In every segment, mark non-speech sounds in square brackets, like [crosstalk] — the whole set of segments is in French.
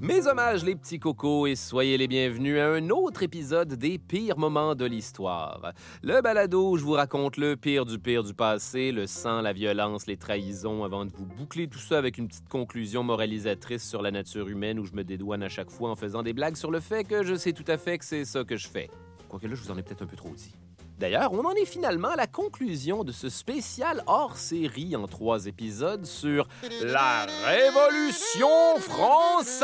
Mes hommages les petits cocos et soyez les bienvenus à un autre épisode des pires moments de l'histoire. Le balado où je vous raconte le pire du pire du passé, le sang, la violence, les trahisons, avant de vous boucler tout ça avec une petite conclusion moralisatrice sur la nature humaine où je me dédouane à chaque fois en faisant des blagues sur le fait que je sais tout à fait que c'est ça que je fais. Quoique là, je vous en ai peut-être un peu trop dit. D'ailleurs, on en est finalement à la conclusion de ce spécial hors-série en trois épisodes sur la Révolution française.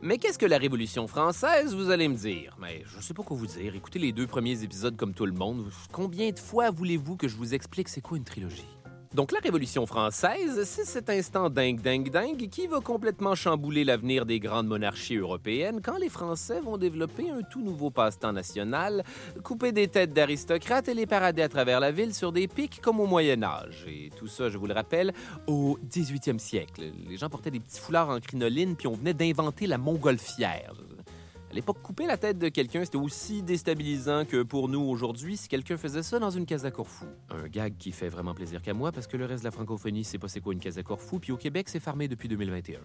Mais qu'est-ce que la Révolution française, vous allez me dire? Mais je sais pas quoi vous dire. Écoutez les deux premiers épisodes comme tout le monde. Combien de fois voulez-vous que je vous explique c'est quoi une trilogie? Donc la Révolution française, c'est cet instant dingue, dingue, dingue qui va complètement chambouler l'avenir des grandes monarchies européennes quand les Français vont développer un tout nouveau passe-temps national, couper des têtes d'aristocrates et les parader à travers la ville sur des pics comme au Moyen Âge. Et tout ça, je vous le rappelle, au 18e siècle. Les gens portaient des petits foulards en crinoline puis on venait d'inventer la montgolfière. À l'époque, couper la tête de quelqu'un, c'était aussi déstabilisant que pour nous aujourd'hui si quelqu'un faisait ça dans une case à Corfou. Un gag qui fait vraiment plaisir qu'à moi parce que le reste de la francophonie sait pas c'est quoi une case à Corfou, puis au Québec, c'est farmé depuis 2021.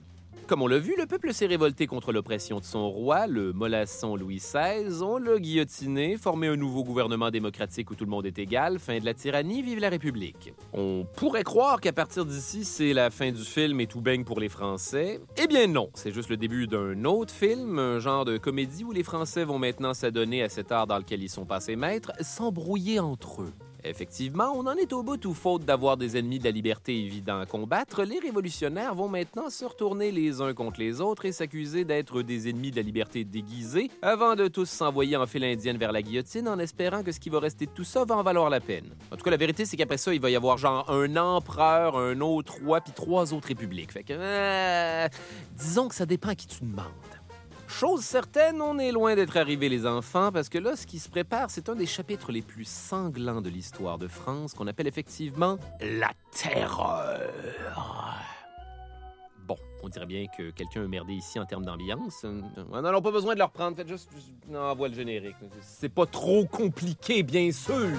Comme on l'a vu, le peuple s'est révolté contre l'oppression de son roi, le mollasson Louis XVI. On l'a guillotiné, formé un nouveau gouvernement démocratique où tout le monde est égal, fin de la tyrannie, vive la République. On pourrait croire qu'à partir d'ici, c'est la fin du film et tout baigne pour les Français. Eh bien non, c'est juste le début d'un autre film, un genre de comédie où les Français vont maintenant s'adonner à cet art dans lequel ils sont passés maîtres, s'embrouiller entre eux. Effectivement, on en est au bout tout faute d'avoir des ennemis de la liberté évidents à combattre. Les révolutionnaires vont maintenant se retourner les uns contre les autres et s'accuser d'être des ennemis de la liberté déguisés avant de tous s'envoyer en file indienne vers la guillotine en espérant que ce qui va rester de tout ça va en valoir la peine. En tout cas, la vérité, c'est qu'après ça, il va y avoir genre un empereur, un autre roi, puis trois autres républiques. Fait que, euh, disons que ça dépend à qui tu demandes. Chose certaine, on est loin d'être arrivés les enfants, parce que là, ce qui se prépare, c'est un des chapitres les plus sanglants de l'histoire de France, qu'on appelle effectivement la terreur. Bon, on dirait bien que quelqu'un a merdé ici en termes d'ambiance. Euh, Non, non, pas besoin de le reprendre, faites juste... Non, envoie le générique. C'est pas trop compliqué, bien sûr.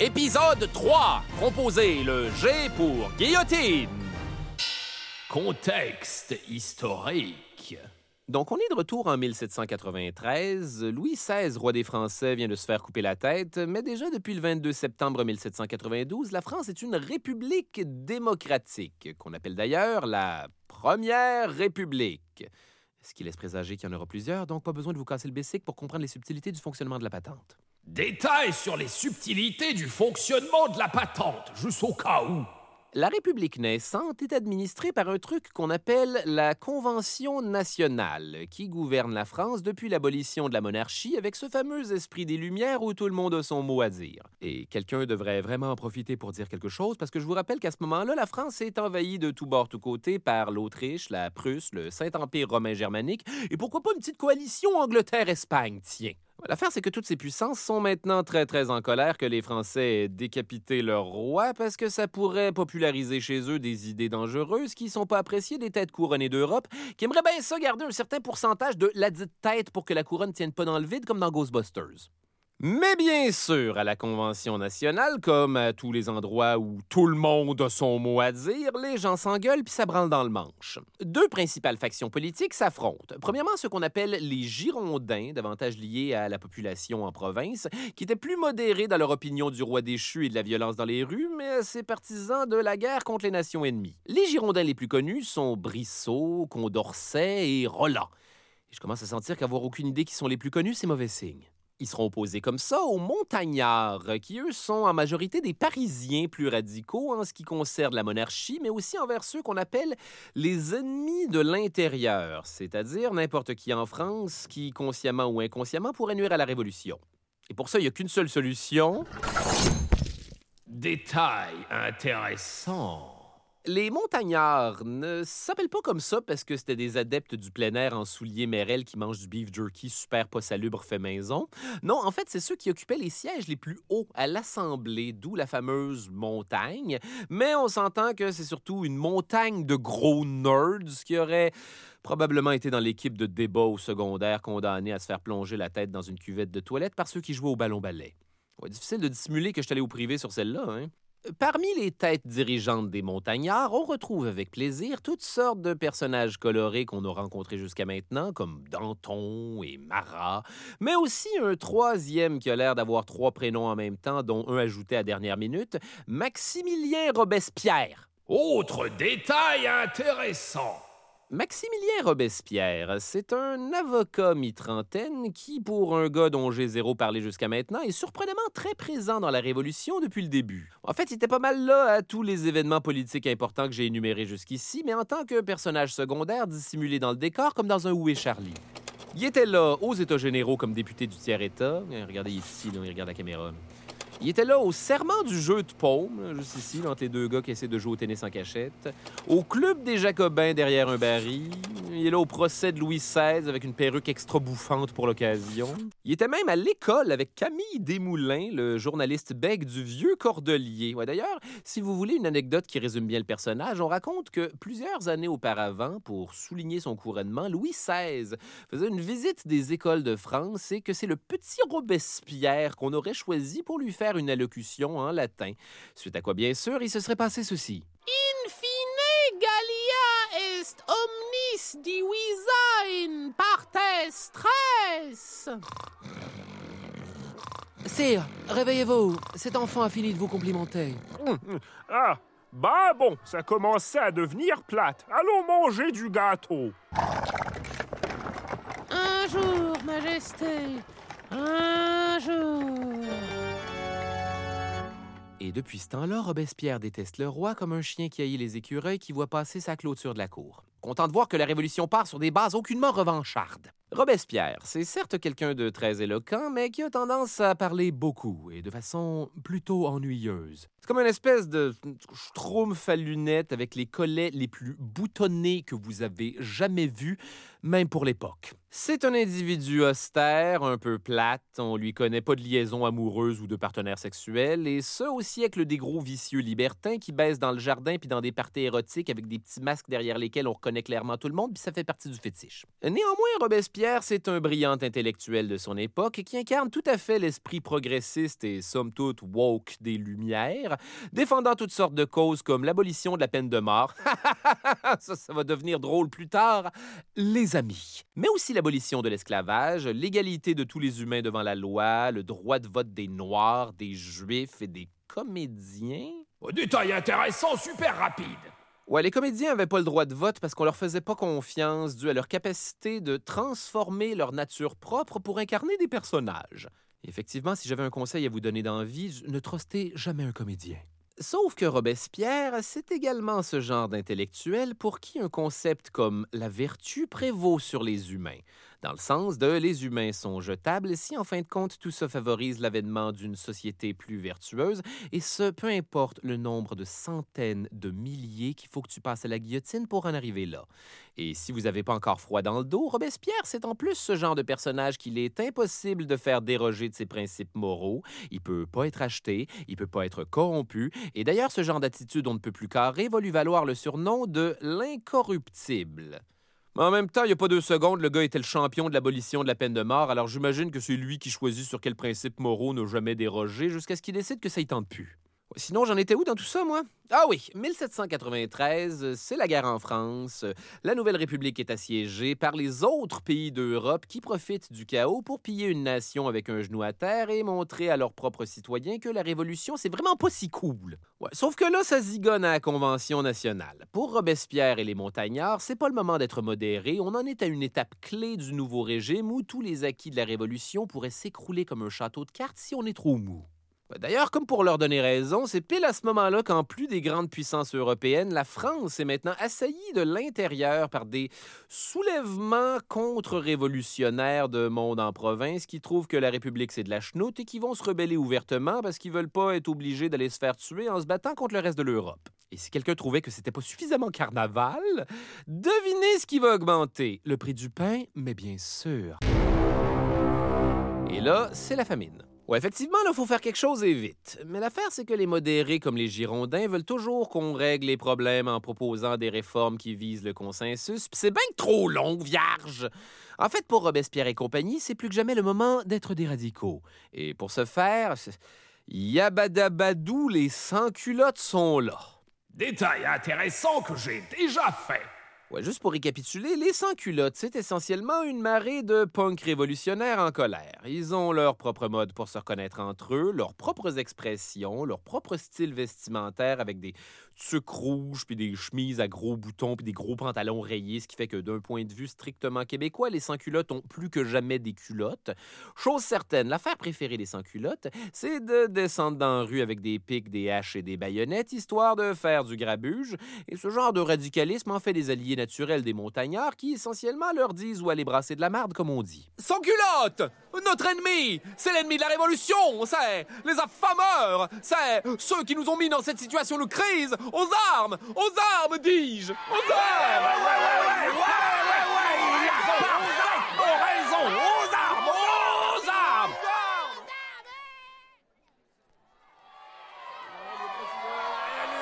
Épisode 3, composé le G pour guillotine. Contexte historique. Donc, on est de retour en 1793. Louis XVI, roi des Français, vient de se faire couper la tête, mais déjà depuis le 22 septembre 1792, la France est une république démocratique, qu'on appelle d'ailleurs la Première République. Ce qui laisse présager qu'il y en aura plusieurs, donc pas besoin de vous casser le bessic pour comprendre les subtilités du fonctionnement de la patente. Détails sur les subtilités du fonctionnement de la patente, juste au cas où. La République naissante est administrée par un truc qu'on appelle la Convention nationale, qui gouverne la France depuis l'abolition de la monarchie avec ce fameux esprit des Lumières où tout le monde a son mot à dire. Et quelqu'un devrait vraiment en profiter pour dire quelque chose, parce que je vous rappelle qu'à ce moment-là, la France est envahie de tous bords, tous côtés par l'Autriche, la Prusse, le Saint-Empire romain germanique, et pourquoi pas une petite coalition Angleterre-Espagne, tiens. L'affaire, c'est que toutes ces puissances sont maintenant très, très en colère que les Français aient décapité leur roi parce que ça pourrait populariser chez eux des idées dangereuses qui sont pas appréciées des têtes couronnées d'Europe, qui aimeraient bien ça garder un certain pourcentage de la dite tête pour que la couronne tienne pas dans le vide comme dans Ghostbusters. Mais bien sûr, à la Convention nationale, comme à tous les endroits où tout le monde a son mot à dire, les gens s'engueulent puis ça branle dans le manche. Deux principales factions politiques s'affrontent. Premièrement, ce qu'on appelle les Girondins, davantage liés à la population en province, qui étaient plus modérés dans leur opinion du roi déchu et de la violence dans les rues, mais assez partisans de la guerre contre les nations ennemies. Les Girondins les plus connus sont Brissot, Condorcet et Roland. Et je commence à sentir qu'avoir aucune idée qui sont les plus connus, c'est mauvais signe. Ils seront opposés comme ça aux montagnards, qui eux sont en majorité des Parisiens plus radicaux en ce qui concerne la monarchie, mais aussi envers ceux qu'on appelle les ennemis de l'intérieur, c'est-à-dire n'importe qui en France qui, consciemment ou inconsciemment, pourrait nuire à la Révolution. Et pour ça, il n'y a qu'une seule solution. Détail intéressant. Les montagnards ne s'appellent pas comme ça parce que c'était des adeptes du plein air en souliers Merrell qui mangent du beef jerky super pas salubre fait maison. Non, en fait, c'est ceux qui occupaient les sièges les plus hauts à l'Assemblée, d'où la fameuse montagne. Mais on s'entend que c'est surtout une montagne de gros nerds qui auraient probablement été dans l'équipe de débat au secondaire condamnés à se faire plonger la tête dans une cuvette de toilette par ceux qui jouaient au ballon-ballet. Difficile de dissimuler que je suis au privé sur celle-là, hein? Parmi les têtes dirigeantes des montagnards, on retrouve avec plaisir toutes sortes de personnages colorés qu'on a rencontrés jusqu'à maintenant, comme Danton et Marat, mais aussi un troisième qui a l'air d'avoir trois prénoms en même temps, dont un ajouté à dernière minute, Maximilien Robespierre. Autre détail intéressant. Maximilien Robespierre, c'est un avocat mi-trentaine qui, pour un gars dont j'ai zéro parlé jusqu'à maintenant, est surprenamment très présent dans la Révolution depuis le début. En fait, il était pas mal là à tous les événements politiques importants que j'ai énumérés jusqu'ici, mais en tant que personnage secondaire dissimulé dans le décor comme dans un Où est Charlie? Il était là aux États généraux comme député du tiers-État. Regardez ici, là, il regarde la caméra. Il était là au serment du jeu de paume, juste ici, entre les deux gars qui essaient de jouer au tennis en cachette. Au club des Jacobins derrière un baril. Il est là au procès de Louis XVI avec une perruque extra bouffante pour l'occasion. Il était même à l'école avec Camille Desmoulins, le journaliste bec du vieux Cordelier. Ouais, D'ailleurs, si vous voulez une anecdote qui résume bien le personnage, on raconte que plusieurs années auparavant, pour souligner son couronnement, Louis XVI faisait une visite des écoles de France et que c'est le petit Robespierre qu'on aurait choisi pour lui faire une allocution en latin. Suite à quoi, bien sûr, il se serait passé ceci. Infine Gallia est omnis divisa in partes tres. Sire, réveillez-vous. Cet enfant a fini de vous complimenter. [laughs] Ah, bah bon, ça commençait à devenir plate. Allons manger du gâteau. Un jour, Majesté. Un jour. Et depuis ce temps-là, Robespierre déteste le roi comme un chien qui haït les écureuils qui voit passer sa clôture de la cour. Content de voir que la Révolution part sur des bases aucunement revanchardes. Robespierre, c'est certes quelqu'un de très éloquent, mais qui a tendance à parler beaucoup et de façon plutôt ennuyeuse. C'est comme une espèce de schtroumpf à lunettes avec les collets les plus boutonnés que vous avez jamais vus, même pour l'époque. C'est un individu austère, un peu plate, on lui connaît pas de liaison amoureuse ou de partenaire sexuel, et ce au siècle des gros vicieux libertins qui baissent dans le jardin puis dans des parties érotiques avec des petits masques derrière lesquels on reconnaît clairement tout le monde, puis ça fait partie du fétiche. Néanmoins, Robespierre, c'est un brillant intellectuel de son époque qui incarne tout à fait l'esprit progressiste et somme toute woke des Lumières, défendant toutes sortes de causes comme l'abolition de la peine de mort. [laughs] ça, va devenir drôle plus tard. Les amis. Mais aussi l'abolition de l'esclavage, l'égalité de tous les humains devant la loi, le droit de vote des Noirs, des Juifs et des comédiens. Détail intéressant, super rapide. Ouais, les comédiens n'avaient pas le droit de vote parce qu'on leur faisait pas confiance dû à leur capacité de transformer leur nature propre pour incarner des personnages. Effectivement, si j'avais un conseil à vous donner d'envie, ne trustez jamais un comédien. Sauf que Robespierre, c'est également ce genre d'intellectuel pour qui un concept comme la vertu prévaut sur les humains, dans le sens de les humains sont jetables si en fin de compte tout ça favorise l'avènement d'une société plus vertueuse, et ce, peu importe le nombre de centaines de milliers qu'il faut que tu passes à la guillotine pour en arriver là. Et si vous n'avez pas encore froid dans le dos, Robespierre, c'est en plus ce genre de personnage qu'il est impossible de faire déroger de ses principes moraux. Il peut pas être acheté, il peut pas être corrompu, et d'ailleurs, ce genre d'attitude on ne peut plus carré va lui valoir le surnom de l'incorruptible. Mais en même temps, il n'y a pas deux secondes, le gars était le champion de l'abolition de la peine de mort, alors j'imagine que c'est lui qui choisit sur quels principes moraux ne jamais déroger jusqu'à ce qu'il décide que ça y tente plus. Sinon, j'en étais où dans tout ça, moi? Ah oui, 1793, euh, c'est la guerre en France. La Nouvelle République est assiégée par les autres pays d'Europe qui profitent du chaos pour piller une nation avec un genou à terre et montrer à leurs propres citoyens que la Révolution, c'est vraiment pas si cool. Sauf que là, ça zigonne à la Convention nationale. Pour Robespierre et les montagnards, c'est pas le moment d'être modéré. On en est à une étape clé du nouveau régime où tous les acquis de la Révolution pourraient s'écrouler comme un château de cartes si on est trop mou. Ouais, D'ailleurs, comme pour leur donner raison, c'est pile à ce moment-là qu'en plus des grandes puissances européennes, la France est maintenant assaillie de l'intérieur par des soulèvements contre-révolutionnaires de monde en province qui trouvent que la République c'est de la chenoute et qui vont se rebeller ouvertement parce qu'ils veulent pas être obligés d'aller se faire tuer en se battant contre le reste de l'Europe. Et si quelqu'un trouvait que c'était pas suffisamment carnaval, devinez ce qui va augmenter. Le prix du pain, mais bien sûr. Et là, c'est la famine. Ouais, effectivement, il faut faire quelque chose et vite. Mais l'affaire, c'est que les modérés comme les Girondins veulent toujours qu'on règle les problèmes en proposant des réformes qui visent le consensus, pis c'est bien trop long, vierge. En fait, pour Robespierre et compagnie, c'est plus que jamais le moment d'être des radicaux. Et pour ce faire, yabadabadou, les sans-culottes sont là. Détail intéressant que j'ai déjà fait. Juste pour récapituler, les sans-culottes, c'est essentiellement une marée de punks révolutionnaires en colère. Ils ont leur propre mode pour se reconnaître entre eux, leurs propres expressions, leur propre style vestimentaire avec des tucs rouges, puis des chemises à gros boutons, puis des gros pantalons rayés, ce qui fait que d'un point de vue strictement québécois, les sans-culottes ont plus que jamais des culottes. Chose certaine, l'affaire préférée des sans-culottes, c'est de descendre dans la rue avec des pics, des haches et des baïonnettes, histoire de faire du grabuge. Et ce genre de radicalisme en fait des alliés naturels des montagnards qui, essentiellement, leur disent où aller brasser de la marde, comme on dit. Sans culotte Notre ennemi C'est l'ennemi de la Révolution C'est les affameurs C'est ceux qui nous ont mis dans cette situation de crise Aux armes Aux armes, dis-je Aux armes Parfaitement raison. Aux armes, aux armes.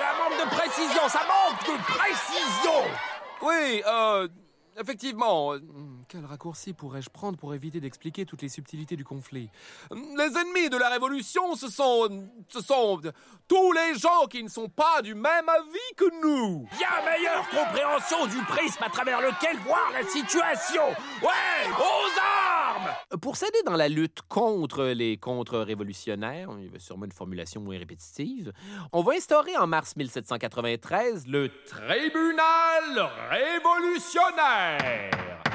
Un manque de précision, ça manque de précision. Oui, euh... Effectivement, euh, quel raccourci pourrais-je prendre pour éviter d'expliquer toutes les subtilités du conflit? Les ennemis de la Révolution, ce sont... ce sont... tous les gens qui ne sont pas du même avis que nous Bien meilleure compréhension du prisme à travers lequel voir la situation. Ouais, aux armes. Pour s'aider dans la lutte contre les contre-révolutionnaires, il y avait sûrement une formulation moins répétitive, on va instaurer en mars 1793 le Tribunal révolutionnaire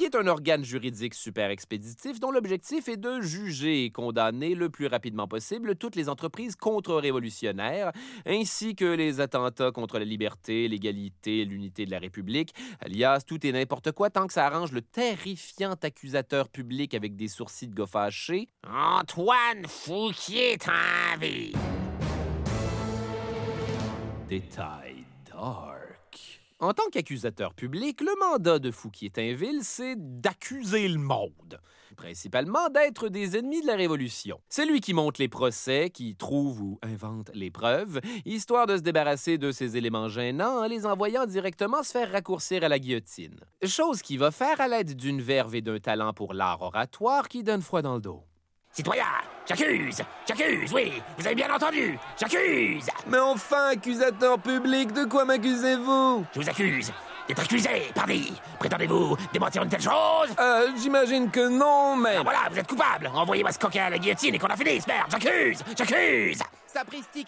qui est un organe juridique super expéditif dont l'objectif est de juger et condamner le plus rapidement possible toutes les entreprises contre-révolutionnaires, ainsi que les attentats contre la liberté, l'égalité l'unité de la République, alias tout et n'importe quoi tant que ça arrange le terrifiant accusateur public avec des sourcils de gars. Antoine Fouquier en vie. Détail. En tant qu'accusateur public, le mandat de Fouquier-Tinville, c'est d'accuser le monde. Principalement d'être des ennemis de la Révolution. C'est lui qui monte les procès, qui trouve ou invente les preuves, histoire de se débarrasser de ces éléments gênants en les envoyant directement se faire raccourcir à la guillotine. Chose qu'il va faire à l'aide d'une verve et d'un talent pour l'art oratoire qui donne froid dans le dos. Citoyens, j'accuse, j'accuse, oui, vous avez bien entendu, j'accuse. Mais enfin, accusateur public, de quoi m'accusez-vous? Je vous accuse d'être accusé, pardi. Prétendez-vous démentir une telle chose? Euh, j'imagine que non, mais... Ah, Voilà, vous êtes coupable. Envoyez-moi ce coquin à la guillotine et qu'on en finisse, merde. J'accuse, j'accuse.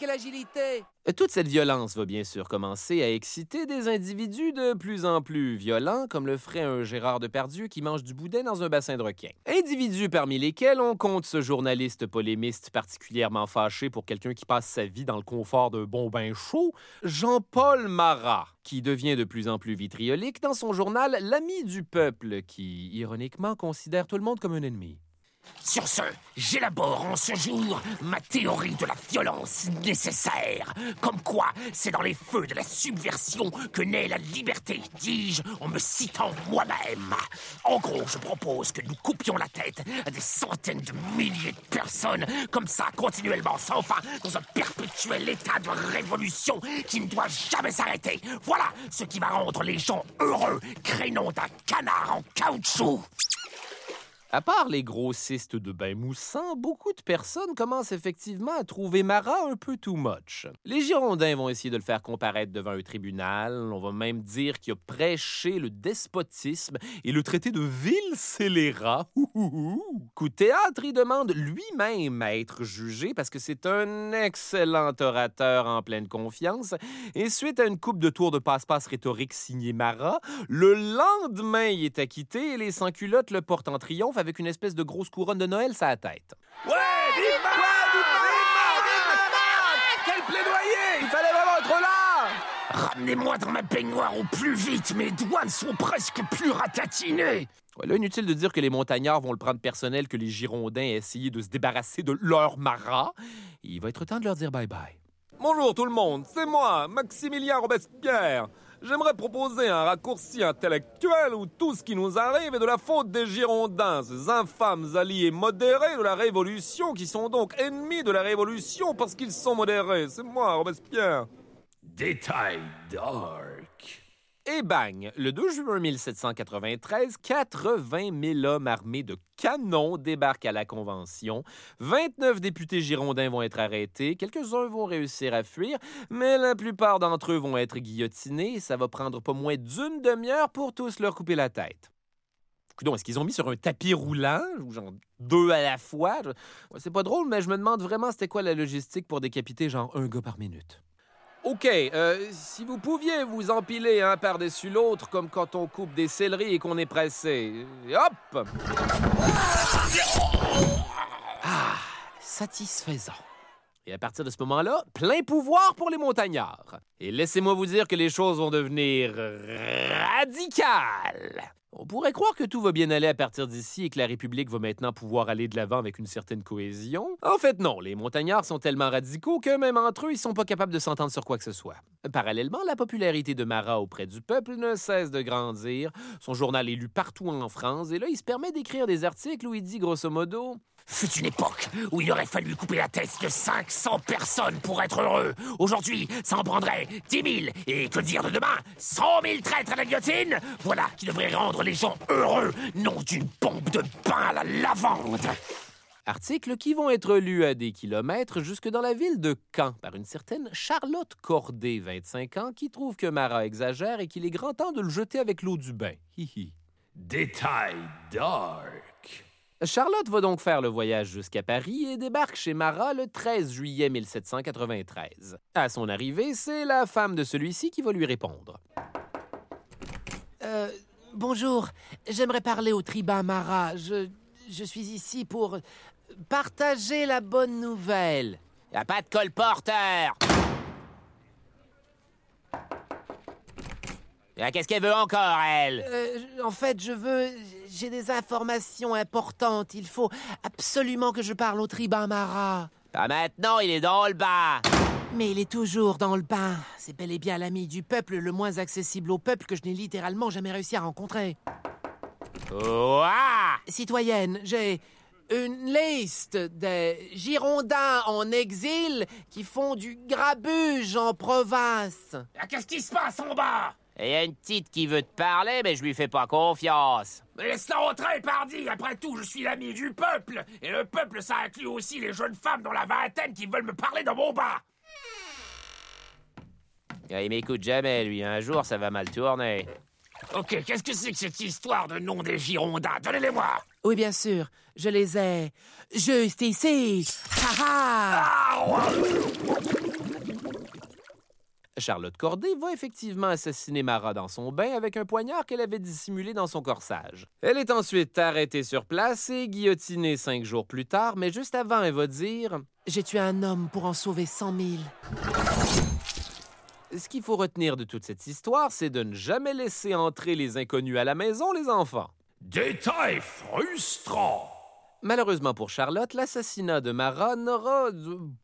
Agilité Toute cette violence va bien sûr commencer à exciter des individus de plus en plus violents, comme le ferait un Gérard Depardieu qui mange du boudin dans un bassin de requin. Individus parmi lesquels on compte ce journaliste polémiste particulièrement fâché pour quelqu'un qui passe sa vie dans le confort d'un bon bain chaud, Jean-Paul Marat, qui devient de plus en plus vitriolique dans son journal L'ami du peuple, qui, ironiquement, considère tout le monde comme un ennemi. Sur ce, j'élabore en ce jour ma théorie de la violence nécessaire. Comme quoi, c'est dans les feux de la subversion que naît la liberté, dis-je, en me citant moi-même. En gros, je propose que nous coupions la tête à des centaines de milliers de personnes, comme ça, continuellement, sans fin, dans un perpétuel état de révolution qui ne doit jamais s'arrêter. Voilà ce qui va rendre les gens heureux, créneau d'un canard en caoutchouc. À part les grossistes de bain moussant, beaucoup de personnes commencent effectivement à trouver Marat un peu too much. Les Girondins vont essayer de le faire comparaître devant un tribunal. On va même dire qu'il a prêché le despotisme et le traité de ville scélérat. Coup théâtre, il demande lui-même à être jugé parce que c'est un excellent orateur en pleine confiance. Et suite à une coupe de tours de passe-passe rhétorique signé Marat, le lendemain, il est acquitté et les sans-culottes le portent en triomphe avec une espèce de grosse couronne de Noël sur la tête. Ouais, vive Quel plaidoyer Il fallait vraiment être là Ramenez-moi dans ma baignoire au plus vite, mes doigts sont presque plus ratatinés. Ouais, là, inutile de dire que les montagnards vont le prendre personnel que les Girondins aient essayé de se débarrasser de leur Marat. Il va être temps de leur dire bye-bye. Bonjour tout le monde, c'est moi, Maximilien Robespierre. J'aimerais proposer un raccourci intellectuel où tout ce qui nous arrive est de la faute des Girondins, ces infâmes alliés modérés de la Révolution qui sont donc ennemis de la Révolution parce qu'ils sont modérés. C'est moi, Robespierre. Détail dark. Et bang! Le 2 juin 1793, 80 000 hommes armés de canons débarquent à la Convention. 29 députés girondins vont être arrêtés. Quelques-uns vont réussir à fuir, mais la plupart d'entre eux vont être guillotinés. Ça va prendre pas moins d'une demi-heure pour tous leur couper la tête. Coudon, est-ce qu'ils ont mis sur un tapis roulant, ou genre deux à la fois? C'est pas drôle, mais je me demande vraiment c'était quoi la logistique pour décapiter genre un gars par minute. OK, euh, si vous pouviez vous empiler un par-dessus l'autre, comme quand on coupe des céleris et qu'on est pressé. Hop! Ah, satisfaisant. Et à partir de ce moment-là, plein pouvoir pour les montagnards. Et laissez-moi vous dire que les choses vont devenir radicales. On pourrait croire que tout va bien aller à partir d'ici et que la République va maintenant pouvoir aller de l'avant avec une certaine cohésion. En fait, non. Les montagnards sont tellement radicaux que même entre eux, ils sont pas capables de s'entendre sur quoi que ce soit. Parallèlement, la popularité de Marat auprès du peuple ne cesse de grandir. Son journal est lu partout en France et là, il se permet d'écrire des articles où il dit grosso modo Fut une époque où il aurait fallu couper la tête de 500 personnes pour être heureux. Aujourd'hui, ça en prendrait 10 000. Et que dire de demain? 100 000 traîtres à la guillotine? Voilà qui devrait rendre les gens heureux, non d'une pompe de pain à la lavande. Articles qui vont être lus à des kilomètres jusque dans la ville de Caen par une certaine Charlotte Corday, 25 ans, qui trouve que Marat exagère et qu'il est grand temps de le jeter avec l'eau du bain. Hi hi. Détail dark. Charlotte va donc faire le voyage jusqu'à Paris et débarque chez Marat le 13 juillet 1793. À son arrivée, c'est la femme de celui-ci qui va lui répondre. Euh, bonjour, j'aimerais parler au tribun Marat. Je, je suis ici pour partager la bonne nouvelle. Y a pas de colporteur. Qu'est-ce qu'elle veut encore, elle? Euh, en fait, je veux... J'ai des informations importantes. Il faut absolument que je parle au tribun Marat. Pas maintenant, il est dans le bas. Mais il est toujours dans le bain. C'est bel et bien l'ami du peuple, le moins accessible au peuple que je n'ai littéralement jamais réussi à rencontrer. Ouah Citoyenne, j'ai une liste des Girondins en exil qui font du grabuge en province. Ah, Qu'est-ce qui se passe en bas? Il y a une petite qui veut te parler, mais je lui fais pas confiance. Mais Laisse-la rentrer, pardi Après tout, je suis l'ami du peuple Et le peuple, ça inclut aussi les jeunes femmes dans la vingtaine qui veulent me parler dans mon bas Il m'écoute jamais, lui. Un jour, ça va mal tourner. Ok, qu'est-ce que c'est que cette histoire de nom des Girondins? Donnez-les-moi Oui, bien sûr, je les ai. Juste ici. Ha ha Charlotte Corday va effectivement assassiner Marat dans son bain avec un poignard qu'elle avait dissimulé dans son corsage. Elle est ensuite arrêtée sur place et guillotinée cinq jours plus tard, mais juste avant, elle va dire J'ai tué un homme pour en sauver cent mille. Ce qu'il faut retenir de toute cette histoire, c'est de ne jamais laisser entrer les inconnus à la maison, les enfants. Détail frustrant Malheureusement pour Charlotte, l'assassinat de Marat n'aura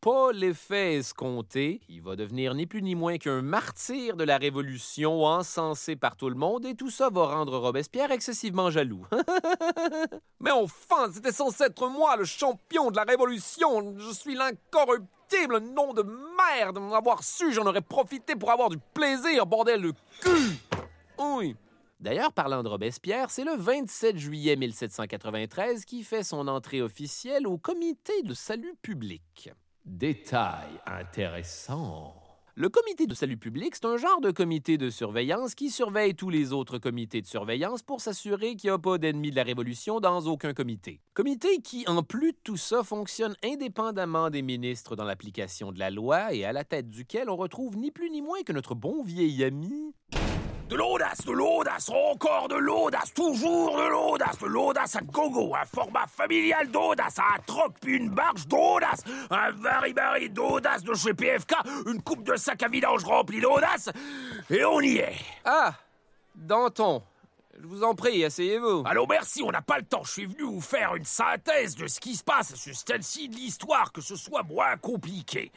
pas l'effet escompté. Il va devenir ni plus ni moins qu'un martyr de la Révolution encensé par tout le monde et tout ça va rendre Robespierre excessivement jaloux. [laughs] Mais enfin, c'était censé être moi le champion de la Révolution. Je suis l'incorruptible nom de merde. Avoir su, j'en aurais profité pour avoir du plaisir, bordel de cul. Oui. D'ailleurs, parlant de Robespierre, c'est le 27 juillet 1793 qui fait son entrée officielle au Comité de salut public. Détail intéressant. Le comité de salut public, c'est un genre de comité de surveillance qui surveille tous les autres comités de surveillance pour s'assurer qu'il n'y a pas d'ennemis de la Révolution dans aucun comité. Comité qui, en plus de tout ça, fonctionne indépendamment des ministres dans l'application de la loi et à la tête duquel on retrouve ni plus ni moins que notre bon vieil ami De l'audace, de l'audace, encore de l'audace, toujours de l'audace, de l'audace à gogo, un format familial d'audace, un troc puis une barge d'audace, un vari-bari d'audace de chez PFK, une coupe de sac à vidange remplie d'audace, et on y est. Ah, Danton, je vous en prie, asseyez-vous. Allô, merci, on n'a pas le temps. Je suis venu vous faire une synthèse de ce qui se passe sur ce stade-ci de l'histoire, que ce soit moins compliqué.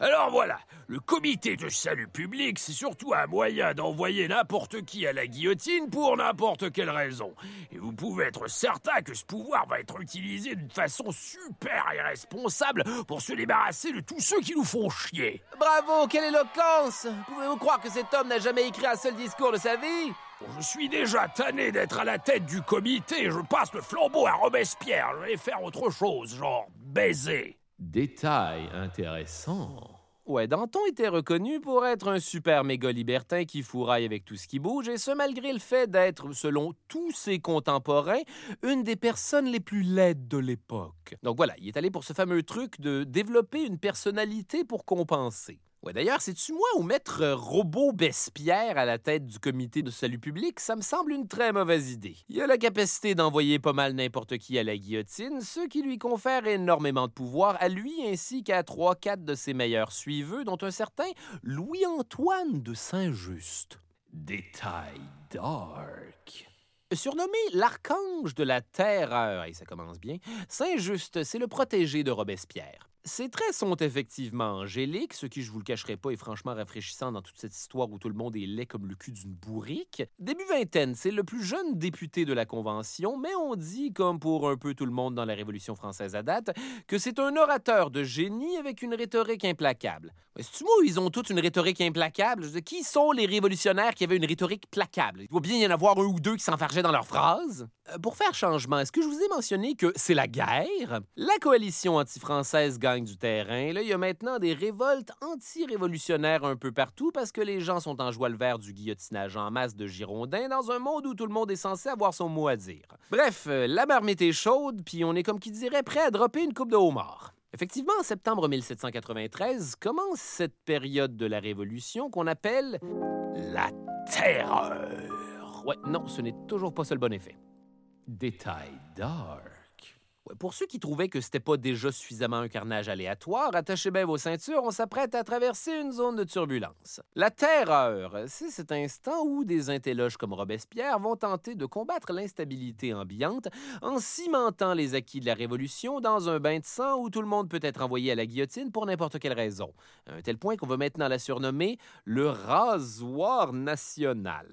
Alors voilà, le comité de salut public, c'est surtout un moyen d'envoyer n'importe qui à la guillotine pour n'importe quelle raison. Et vous pouvez être certain que ce pouvoir va être utilisé d'une façon super irresponsable pour se débarrasser de tous ceux qui nous font chier. Bravo, quelle éloquence Pouvez-vous croire que cet homme n'a jamais écrit un seul discours de sa vie? Je suis déjà tanné d'être à la tête du comité. Je passe le flambeau à Robespierre. Je vais faire autre chose, genre baiser. Détail intéressant. Ouais, Danton était reconnu pour être un super méga libertin qui fourraille avec tout ce qui bouge, et ce malgré le fait d'être, selon tous ses contemporains, une des personnes les plus laides de l'époque. Donc voilà, il est allé pour ce fameux truc de développer une personnalité pour compenser. Ouais, d'ailleurs, c'est-tu moi ou mettre euh, Robot Bespierre à la tête du comité de salut public, ça me semble une très mauvaise idée. Il a la capacité d'envoyer pas mal n'importe qui à la guillotine, ce qui lui confère énormément de pouvoir à lui ainsi qu'à trois, quatre de ses meilleurs suiveux, dont un certain Louis-Antoine de Saint-Just. Détail dark. Surnommé l'archange de la terreur, et ça commence bien, Saint-Just, c'est le protégé de Robespierre. Ses traits sont effectivement angéliques, ce qui, je vous le cacherai pas, est franchement rafraîchissant dans toute cette histoire où tout le monde est laid comme le cul d'une bourrique. Début vingtaine, c'est le plus jeune député de la Convention, mais on dit, comme pour un peu tout le monde dans la Révolution française à date, que c'est un orateur de génie avec une rhétorique implacable. C'est-tu moi ils ont toute une rhétorique implacable? Qui sont les révolutionnaires qui avaient une rhétorique placable? Il doit bien y en avoir un ou deux qui s'enfargeaient dans leurs phrases. Euh, pour faire changement, est-ce que je vous ai mentionné que c'est la guerre? La coalition anti-française gagne du terrain. Là, il y a maintenant des révoltes anti-révolutionnaires un peu partout parce que les gens sont en joie le vert du guillotinage en masse de Girondins dans un monde où tout le monde est censé avoir son mot à dire. Bref, euh, la marmite est chaude, puis on est comme qui dirait prêt à dropper une coupe de homard. Effectivement, en septembre 1793 commence cette période de la Révolution qu'on appelle la terreur. Ouais, non, ce n'est toujours pas ça le bon effet. Détail dark. Pour ceux qui trouvaient que c'était pas déjà suffisamment un carnage aléatoire, attachez bien vos ceintures, on s'apprête à traverser une zone de turbulence. La terreur, c'est cet instant où des intelloges comme Robespierre vont tenter de combattre l'instabilité ambiante en cimentant les acquis de la Révolution dans un bain de sang où tout le monde peut être envoyé à la guillotine pour n'importe quelle raison. À un tel point qu'on va maintenant la surnommer le rasoir national.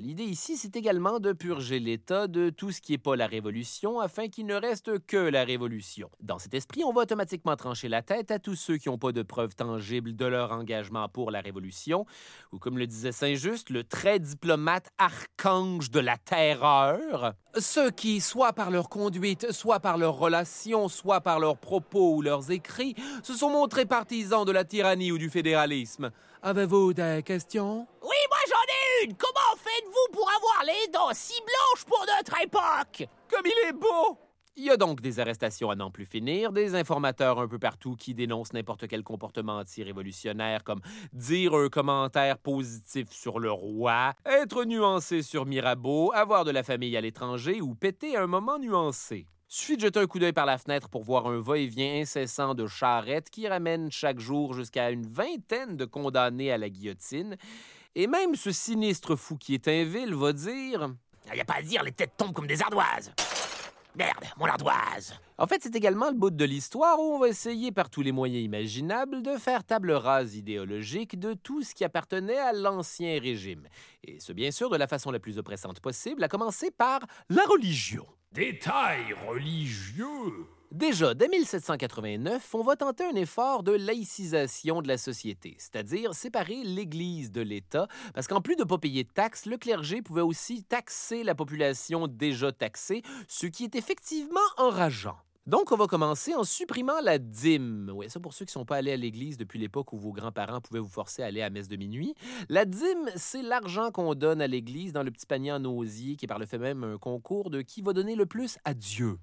L'idée ici, c'est également de purger l'État de tout ce qui n'est pas la Révolution afin qu'il ne reste que la Révolution. Dans cet esprit, on va automatiquement trancher la tête à tous ceux qui n'ont pas de preuves tangibles de leur engagement pour la Révolution, ou comme le disait Saint-Just, le très diplomate archange de la terreur. Ceux qui, soit par leur conduite, soit par leurs relations, soit par leurs propos ou leurs écrits, se sont montrés partisans de la tyrannie ou du fédéralisme. Avez-vous des questions? Oui, moi j'en ai Comment faites-vous pour avoir les dents si blanches pour notre époque? Comme il est beau! Il y a donc des arrestations à n'en plus finir, des informateurs un peu partout qui dénoncent n'importe quel comportement anti-révolutionnaire comme dire un commentaire positif sur le roi, être nuancé sur Mirabeau, avoir de la famille à l'étranger ou péter un moment nuancé. Suffit de jeter un coup d'œil par la fenêtre pour voir un va-et-vient incessant de charrettes qui ramènent chaque jour jusqu'à une vingtaine de condamnés à la guillotine. Et même ce sinistre fou qui est un vil va dire Y a pas à dire, les têtes tombent comme des ardoises. Merde, mon ardoise En fait, c'est également le bout de l'histoire où on va essayer par tous les moyens imaginables de faire table rase idéologique de tout ce qui appartenait à l'Ancien Régime. Et ce, bien sûr, de la façon la plus oppressante possible, à commencer par la religion. Détail religieux Déjà, dès 1789, on va tenter un effort de laïcisation de la société, c'est-à-dire séparer l'Église de l'État, parce qu'en plus de ne pas payer de taxes, le clergé pouvait aussi taxer la population déjà taxée, ce qui est effectivement enrageant. Donc, on va commencer en supprimant la dîme. Oui, ça pour ceux qui ne sont pas allés à l'église depuis l'époque où vos grands-parents pouvaient vous forcer à aller à messe de minuit. La dîme, c'est l'argent qu'on donne à l'église dans le petit panier en osier, qui est par le fait même un concours de qui va donner le plus à Dieu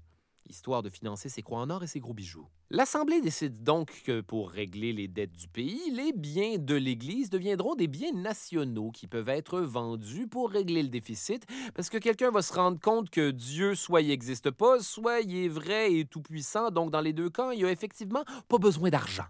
histoire de financer ses croix en or et ses gros bijoux. L'Assemblée décide donc que pour régler les dettes du pays, les biens de l'Église deviendront des biens nationaux qui peuvent être vendus pour régler le déficit, parce que quelqu'un va se rendre compte que Dieu soit il n'existe pas, soit il est vrai et tout-puissant, donc dans les deux cas, il a effectivement pas besoin d'argent.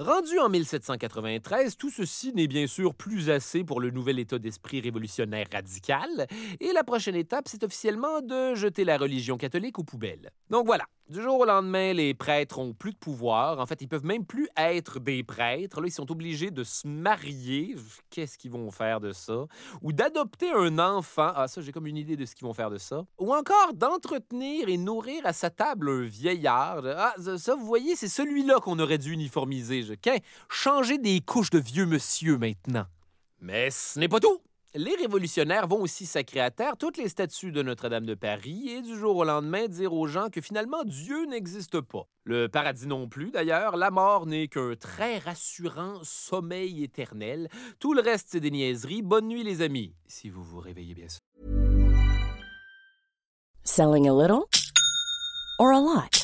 Rendu en 1793, tout ceci n'est bien sûr plus assez pour le nouvel état d'esprit révolutionnaire radical, et la prochaine étape, c'est officiellement de jeter la religion catholique aux poubelles. Donc voilà, du jour au lendemain, les prêtres ont plus de pouvoir. En fait, ils peuvent même plus être des prêtres. Là, ils sont obligés de se marier. Qu'est-ce qu'ils vont faire de ça? Ou d'adopter un enfant. Ah, ça, j'ai comme une idée de ce qu'ils vont faire de ça. Ou encore d'entretenir et nourrir à sa table un vieillard. Ah, ça, vous voyez, c'est celui-là qu'on aurait dû uniformiser. Je... Changer des couches de vieux monsieur maintenant. Mais ce n'est pas tout. Les révolutionnaires vont aussi sacrer à terre toutes les statues de Notre-Dame de Paris et du jour au lendemain dire aux gens que finalement Dieu n'existe pas. Le paradis non plus d'ailleurs, la mort n'est qu'un très rassurant sommeil éternel. Tout le reste c'est des niaiseries. Bonne nuit les amis, si vous vous réveillez bien sûr. Selling a little or a lot?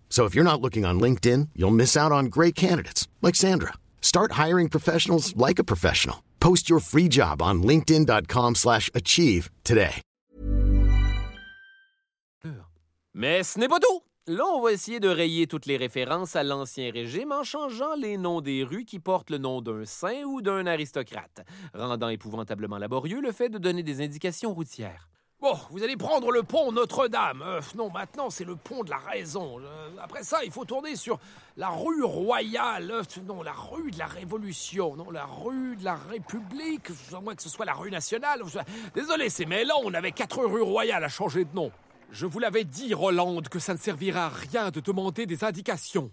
So if you're not looking on LinkedIn, you'll miss out on great candidates like Sandra. Start hiring professionals like a professional. Post your free job on linkedin.com/achieve today. Mais ce n'est pas tout. Là, on va essayer de rayer toutes les références à l'Ancien Régime en changeant les noms des rues qui portent le nom d'un saint ou d'un aristocrate, rendant épouvantablement laborieux le fait de donner des indications routières. Bon, vous allez prendre le pont Notre-Dame. Euh, non, maintenant, c'est le pont de la raison. Euh, après ça, il faut tourner sur la rue royale. Euh, non, la rue de la Révolution. Non, la rue de la République. À moins que ce soit la rue nationale. Désolé, c'est mêlant. On avait quatre rues royales à changer de nom. Je vous l'avais dit, Roland, que ça ne servira à rien de demander des indications.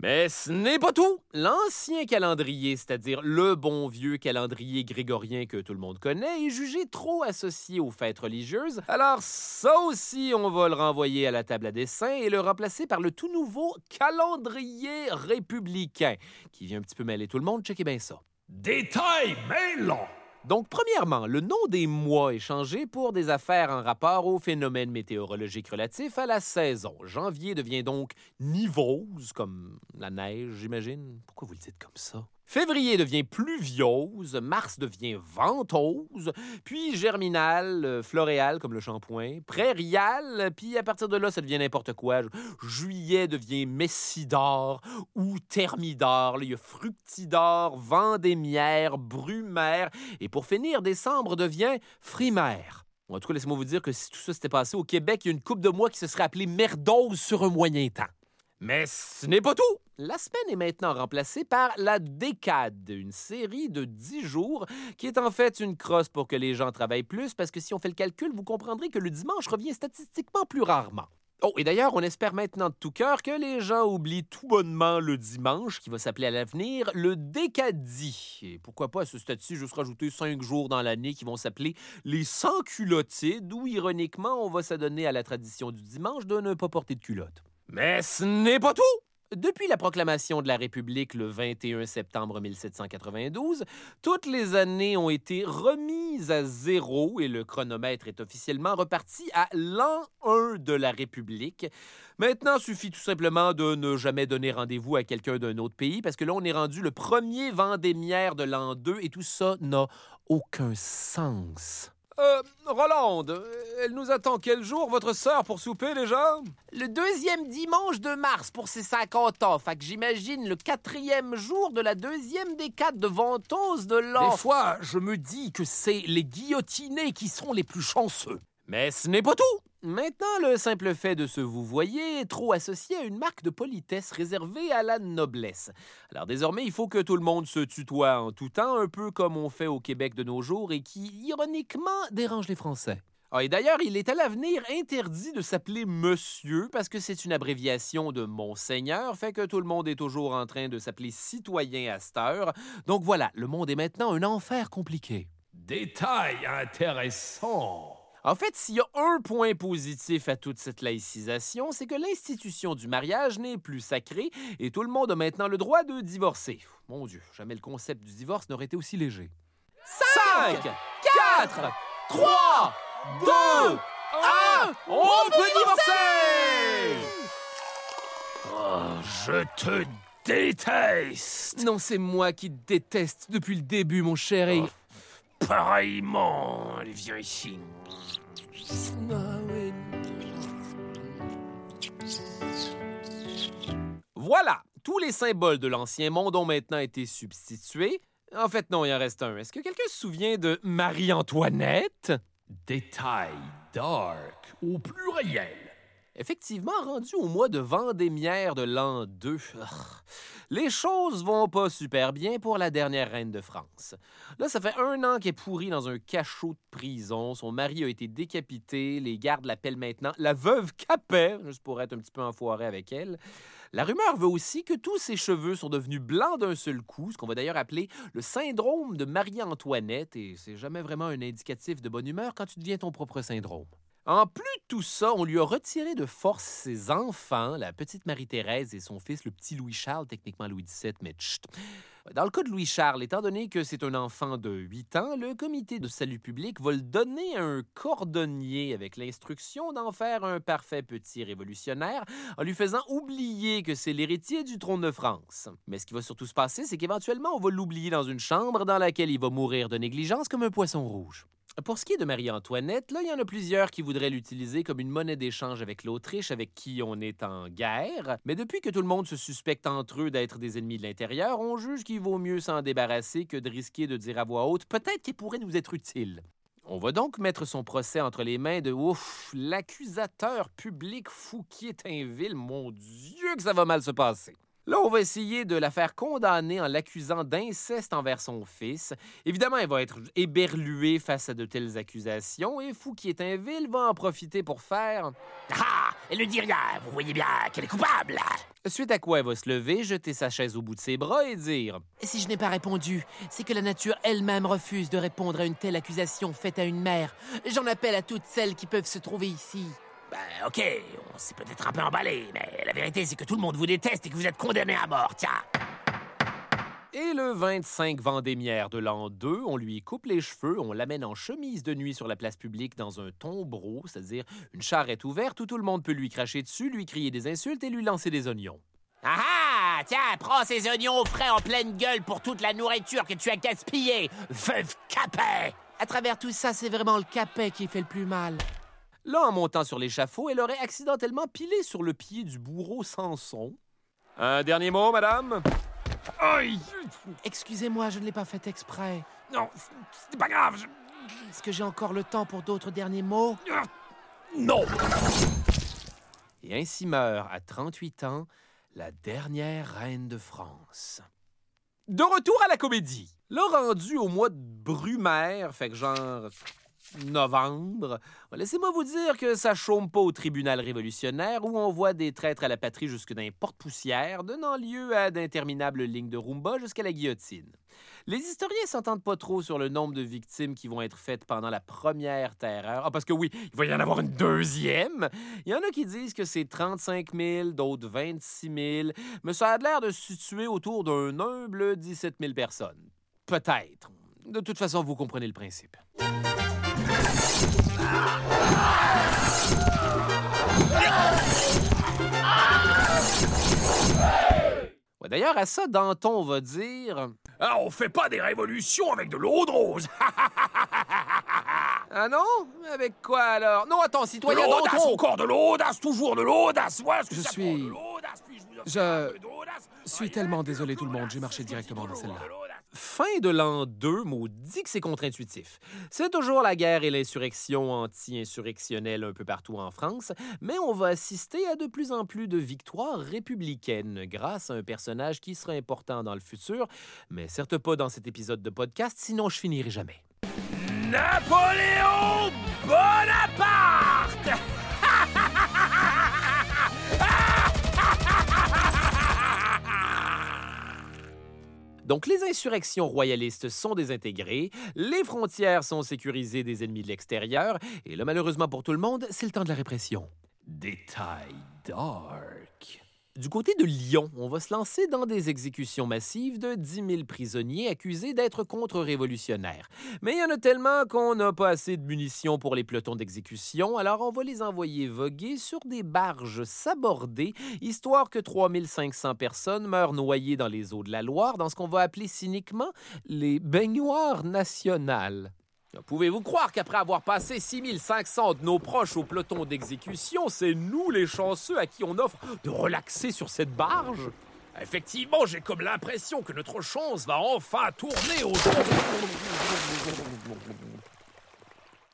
Mais ce n'est pas tout. L'ancien calendrier, c'est-à-dire le bon vieux calendrier grégorien que tout le monde connaît, est jugé trop associé aux fêtes religieuses. Alors ça aussi, on va le renvoyer à la table à dessin et le remplacer par le tout nouveau calendrier républicain, qui vient un petit peu mêler tout le monde. Checkez bien ça. Détail mêlant donc, premièrement, le nom des mois est changé pour des affaires en rapport aux phénomènes météorologiques relatifs à la saison. Janvier devient donc nivose, comme la neige, j'imagine. Pourquoi vous le dites comme ça? Février devient pluviose, mars devient ventose, puis germinal, euh, floréal comme le shampoing, prairial, puis à partir de là, ça devient n'importe quoi. Juillet devient messidor ou thermidor, il y a fructidor, vendémiaire, brumaire, et pour finir, décembre devient frimaire. En tout cas, laissez-moi vous dire que si tout ça s'était passé au Québec, il y a une coupe de mois qui se serait appelée merdose sur un moyen temps. Mais ce n'est pas tout. La semaine est maintenant remplacée par la décade, une série de 10 jours qui est en fait une crosse pour que les gens travaillent plus parce que si on fait le calcul, vous comprendrez que le dimanche revient statistiquement plus rarement. Oh, et d'ailleurs, on espère maintenant de tout cœur que les gens oublient tout bonnement le dimanche, qui va s'appeler à l'avenir le décadi. Et pourquoi pas à ce stade-ci juste rajouter cinq jours dans l'année qui vont s'appeler les sans-culottides, où ironiquement, on va s'adonner à la tradition du dimanche de ne pas porter de culotte. Mais ce n'est pas tout! Depuis la proclamation de la République le 21 septembre 1792, toutes les années ont été remises à zéro et le chronomètre est officiellement reparti à l'an 1 de la République. Maintenant, suffit tout simplement de ne jamais donner rendez-vous à quelqu'un d'un autre pays parce que là, on est rendu le premier vendémiaire de l'an 2 et tout ça n'a aucun sens. Euh, Rolande, elle nous attend quel jour, votre sœur, pour souper déjà? Le deuxième dimanche de mars pour ses 50 ans. Fait que j'imagine le quatrième jour de la deuxième décade de venteuse de l'an. Des fois, je me dis que c'est les guillotinés qui sont les plus chanceux. Mais ce n'est pas tout! Maintenant, le simple fait de se vous voyer est trop associé à une marque de politesse réservée à la noblesse. Alors désormais, il faut que tout le monde se tutoie en tout temps, un peu comme on fait au Québec de nos jours et qui, ironiquement, dérange les Français. Ah, et d'ailleurs, il est à l'avenir interdit de s'appeler monsieur parce que c'est une abréviation de Monseigneur, fait que tout le monde est toujours en train de s'appeler citoyen à cette heure. Donc voilà, le monde est maintenant un enfer compliqué. Détail intéressant. En fait, s'il y a un point positif à toute cette laïcisation, c'est que l'institution du mariage n'est plus sacrée et tout le monde a maintenant le droit de divorcer. Mon Dieu, jamais le concept du divorce n'aurait été aussi léger. 5, 4, 3, 2, 1, on peut divorcer! Oh, je te déteste! Non, c'est moi qui te déteste depuis le début, mon cher. Et... Pareillement, allez, viens ici. Voilà, tous les symboles de l'ancien monde ont maintenant été substitués. En fait, non, il en reste un. Est-ce que quelqu'un se souvient de Marie-Antoinette? Détail dark au pluriel. Effectivement, rendu au mois de Vendémiaire de l'an 2, les choses vont pas super bien pour la dernière reine de France. Là, ça fait un an qu'elle est pourrie dans un cachot de prison. Son mari a été décapité. Les gardes l'appellent maintenant la veuve Capet, juste pour être un petit peu enfoiré avec elle. La rumeur veut aussi que tous ses cheveux sont devenus blancs d'un seul coup, ce qu'on va d'ailleurs appeler le syndrome de Marie-Antoinette, et c'est jamais vraiment un indicatif de bonne humeur quand tu deviens ton propre syndrome. En plus de tout ça, on lui a retiré de force ses enfants, la petite Marie-Thérèse et son fils, le petit Louis-Charles, techniquement Louis XVII, mais chut. Dans le cas de Louis-Charles, étant donné que c'est un enfant de 8 ans, le comité de salut public va le donner à un cordonnier avec l'instruction d'en faire un parfait petit révolutionnaire en lui faisant oublier que c'est l'héritier du trône de France. Mais ce qui va surtout se passer, c'est qu'éventuellement, on va l'oublier dans une chambre dans laquelle il va mourir de négligence comme un poisson rouge. Pour ce qui est de Marie-Antoinette, là, il y en a plusieurs qui voudraient l'utiliser comme une monnaie d'échange avec l'Autriche, avec qui on est en guerre. Mais depuis que tout le monde se suspecte entre eux d'être des ennemis de l'intérieur, on juge qu'il vaut mieux s'en débarrasser que de risquer de dire à voix haute peut-être qu'il pourrait nous être utile. On va donc mettre son procès entre les mains de ouf, l'accusateur public Fouquier-Tinville. Mon Dieu, que ça va mal se passer. Là, on va essayer de la faire condamner en l'accusant d'inceste envers son fils. Évidemment, elle va être éberluée face à de telles accusations et Fouquier-Tinville va en profiter pour faire... Ah! Elle ne dit rien, vous voyez bien qu'elle est coupable! Suite à quoi elle va se lever, jeter sa chaise au bout de ses bras et dire Si je n'ai pas répondu, c'est que la nature elle-même refuse de répondre à une telle accusation faite à une mère. J'en appelle à toutes celles qui peuvent se trouver ici. Ben, ok, on s'est peut-être un peu emballé, mais la vérité, c'est que tout le monde vous déteste et que vous êtes condamné à mort, tiens! Et le 25 Vendémiaire de l'an 2, on lui coupe les cheveux, on l'amène en chemise de nuit sur la place publique dans un tombereau, c'est-à-dire une charrette ouverte où tout le monde peut lui cracher dessus, lui crier des insultes et lui lancer des oignons. Ah ah! Tiens, prends ces oignons frais en pleine gueule pour toute la nourriture que tu as gaspillée, veuve Capet! À travers tout ça, c'est vraiment le Capet qui fait le plus mal. Là, en montant sur l'échafaud, elle aurait accidentellement pilé sur le pied du bourreau Samson. Un dernier mot, madame? Aïe! Excusez-moi, je ne l'ai pas fait exprès. Non, c'est pas grave. je- Est-ce que j'ai encore le temps pour d'autres derniers mots? Non! Et ainsi meurt, à 38 ans, la dernière reine de France. De retour à la comédie. Là, rendu au mois de Brumaire, fait que genre novembre. Laissez-moi vous dire que ça chôme pas au tribunal révolutionnaire où on voit des traîtres à la patrie jusque dans les porte-poussières, donnant lieu à d'interminables lignes de rumba jusqu'à la guillotine. Les historiens s'entendent pas trop sur le nombre de victimes qui vont être faites pendant la première terreur. Ah, parce que oui, il va y en avoir une deuxième. Il y en a qui disent que c'est 35 000, d'autres 26 000, mais ça a l'air de se situer autour d'un humble 17 000 personnes. Peut-être. De toute façon, vous comprenez le principe. Ouais, D'ailleurs, à ça, Danton va dire Ah, on fait pas des révolutions avec de l'eau de rose. [laughs] Ah non? Avec quoi alors? Non, attends, citoyen l'audace, Danton encore de l'audace, toujours de l'audace. Voilà ce que Je ça suis- prend, de l'audace. Vous Je un peu d'audace? suis tellement désolé tout le monde, j'ai marché directement dans celle-là. Fin de l'an 2, maudit que c'est contre-intuitif. C'est toujours la guerre et l'insurrection anti-insurrectionnelle un peu partout en France, mais on va assister à de plus en plus de victoires républicaines grâce à un personnage qui sera important dans le futur, mais certes pas dans cet épisode de podcast, sinon je finirai jamais. Napoléon Bonaparte Donc, les insurrections royalistes sont désintégrées, les frontières sont sécurisées des ennemis de l'extérieur, et là, malheureusement pour tout le monde, c'est le temps de la répression. Détail dark. Du côté de Lyon, on va se lancer dans des exécutions massives de 10 000 prisonniers accusés d'être contre-révolutionnaires. Mais il y en a tellement qu'on n'a pas assez de munitions pour les pelotons d'exécution, alors on va les envoyer voguer sur des barges sabordées, histoire que 3500 personnes meurent noyées dans les eaux de la Loire dans ce qu'on va appeler cyniquement les baignoires nationales. Pouvez-vous croire qu'après avoir passé 6500 de nos proches au peloton d'exécution, c'est nous les chanceux à qui on offre de relaxer sur cette barge? Effectivement, j'ai comme l'impression que notre chance va enfin tourner au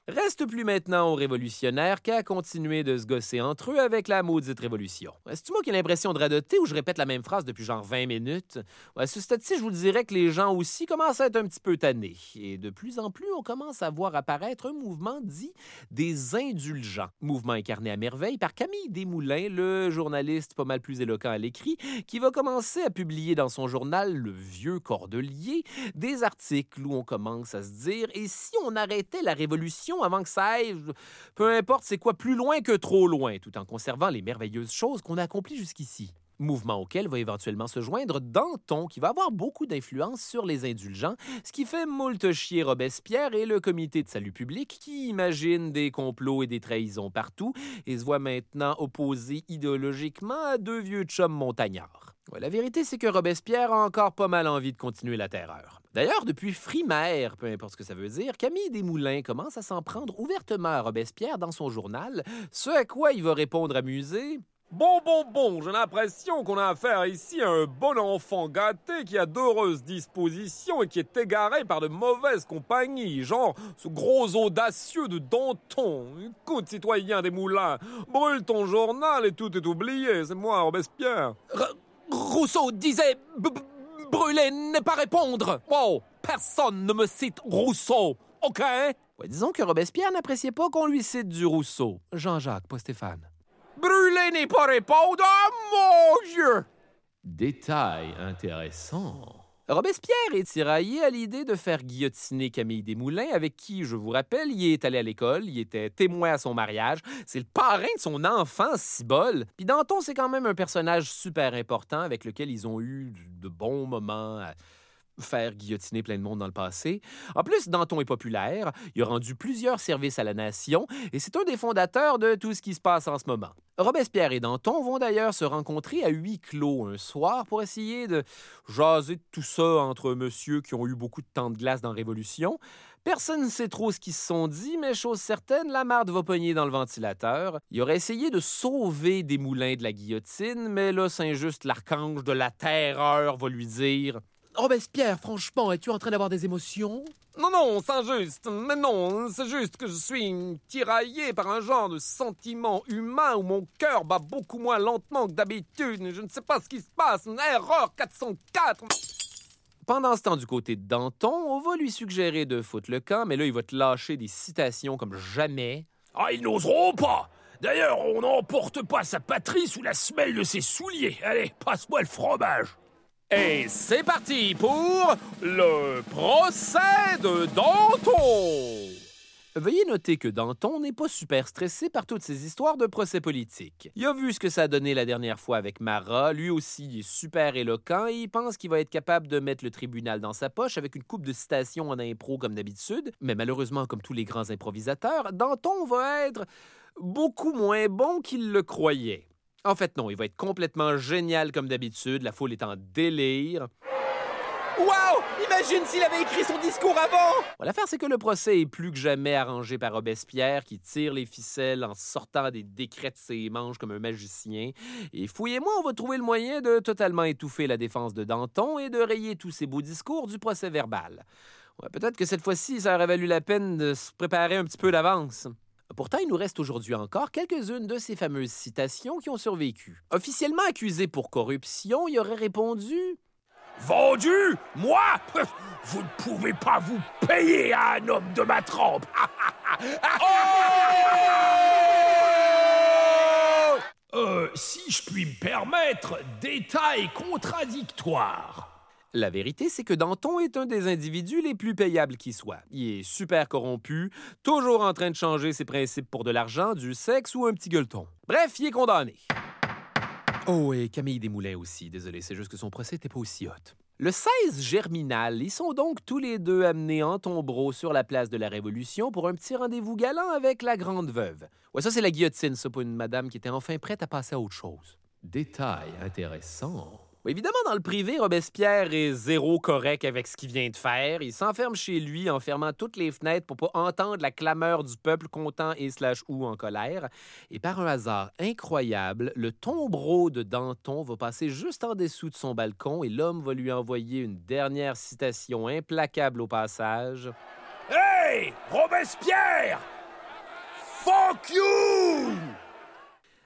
Reste plus maintenant aux révolutionnaires qu'à continuer de se gosser entre eux avec la maudite révolution. C'est-tu moi qui ai l'impression de radoter ou je répète la même phrase depuis genre 20 minutes? À ce stade-ci, je vous dirais que les gens aussi commencent à être un petit peu tannés. Et de plus en plus, on commence à voir apparaître un mouvement dit des indulgents. Mouvement incarné à merveille par Camille Desmoulins, le journaliste pas mal plus éloquent à l'écrit, qui va commencer à publier dans son journal Le Vieux Cordelier des articles où on commence à se dire et si on arrêtait la révolution avant que ça aille, peu importe c'est quoi, plus loin que trop loin, tout en conservant les merveilleuses choses qu'on a accomplies jusqu'ici. Mouvement auquel va éventuellement se joindre Danton, qui va avoir beaucoup d'influence sur les indulgents, ce qui fait moult chier Robespierre et le comité de salut public, qui imagine des complots et des trahisons partout et se voit maintenant opposé idéologiquement à deux vieux chums montagnards. La vérité, c'est que Robespierre a encore pas mal envie de continuer la terreur. D'ailleurs, depuis Frimaire, peu importe ce que ça veut dire, Camille Desmoulins commence à s'en prendre ouvertement à Robespierre dans son journal, ce à quoi il va répondre amusé Bon, bon, bon, j'ai l'impression qu'on a affaire ici à un bon enfant gâté qui a d'heureuses dispositions et qui est égaré par de mauvaises compagnies, genre ce gros audacieux de Danton. Écoute, citoyen des moulins, brûle ton journal et tout est oublié, c'est moi, Robespierre. R- Rousseau disait b- b- brûler n'est pas répondre. Wow, personne ne me cite Rousseau, OK Ouais, disons que Robespierre n'appréciait pas qu'on lui cite du Rousseau. Jean-Jacques, pas Stéphane. Brûler n'est pas répondre, oh mon Dieu! Détail intéressant. Robespierre est tiraillé à l'idée de faire guillotiner Camille Desmoulins, avec qui, je vous rappelle, il est allé à l'école, il était témoin à son mariage, c'est le parrain de son enfant, Cibole. Puis Danton, c'est quand même un personnage super important avec lequel ils ont eu de bons moments à faire guillotiner plein de monde dans le passé. En plus, Danton est populaire, il a rendu plusieurs services à la nation et c'est un des fondateurs de tout ce qui se passe en ce moment. Robespierre et Danton vont d'ailleurs se rencontrer à huis clos un soir pour essayer de jaser tout ça entre monsieur qui ont eu beaucoup de temps de glace dans la Révolution. Personne ne sait trop ce qu'ils se sont dit, mais chose certaine, la marde va pogner dans le ventilateur. Il aurait essayé de sauver des moulins de la guillotine, mais là, Saint-Just, l'archange de la terreur, va lui dire Robespierre, franchement, es-tu en train d'avoir des émotions? Non, non, Saint-Just, mais non, c'est juste que je suis tiraillé par un genre de sentiment humain où mon cœur bat beaucoup moins lentement que d'habitude. Je ne sais pas ce qui se passe. Erreur 404. Pendant ce temps, du côté de Danton, on va lui suggérer de foutre le camp, mais là, il va te lâcher des citations comme jamais. Ah, ils n'oseront pas D'ailleurs, on n'emporte pas sa patrie sous la semelle de ses souliers. Allez, passe-moi le fromage. Et c'est parti pour le procès de Danton. Veuillez noter que Danton n'est pas super stressé par toutes ces histoires de procès politiques. Il a vu ce que ça a donné la dernière fois avec Marat, lui aussi est super éloquent et il pense qu'il va être capable de mettre le tribunal dans sa poche avec une coupe de citations en impro comme d'habitude, mais malheureusement comme tous les grands improvisateurs, Danton va être beaucoup moins bon qu'il le croyait. En fait non, il va être complètement génial comme d'habitude, la foule est en délire. Wow! Imagine s'il avait écrit son discours avant! L'affaire, c'est que le procès est plus que jamais arrangé par Robespierre, qui tire les ficelles en sortant des décrets de ses manches comme un magicien. Et fouillez-moi, on va trouver le moyen de totalement étouffer la défense de Danton et de rayer tous ses beaux discours du procès verbal. Ouais, Peut-être que cette fois-ci, ça aurait valu la peine de se préparer un petit peu d'avance. Pourtant, il nous reste aujourd'hui encore quelques-unes de ces fameuses citations qui ont survécu. Officiellement accusé pour corruption, il aurait répondu Vendu Moi [laughs] Vous ne pouvez pas vous payer à un homme de ma trempe [laughs] Euh, si je puis me permettre, détail contradictoire. La vérité, c'est que Danton est un des individus les plus payables qui soit. Il est super corrompu, toujours en train de changer ses principes pour de l'argent, du sexe ou un petit gueuleton. Bref, il est condamné. Oh, et Camille Desmoulins aussi. Désolé, c'est juste que son procès n'était pas aussi hot. Le 16 Germinal, ils sont donc tous les deux amenés en tombereau sur la place de la Révolution pour un petit rendez-vous galant avec la grande veuve. Ouais, ça, c'est la guillotine, ça, pour une madame qui était enfin prête à passer à autre chose. Détail intéressant. Évidemment, dans le privé, Robespierre est zéro correct avec ce qu'il vient de faire. Il s'enferme chez lui en fermant toutes les fenêtres pour pas entendre la clameur du peuple content et slash ou en colère. Et par un hasard incroyable, le tombereau de Danton va passer juste en dessous de son balcon et l'homme va lui envoyer une dernière citation implacable au passage. Hey Robespierre Fuck you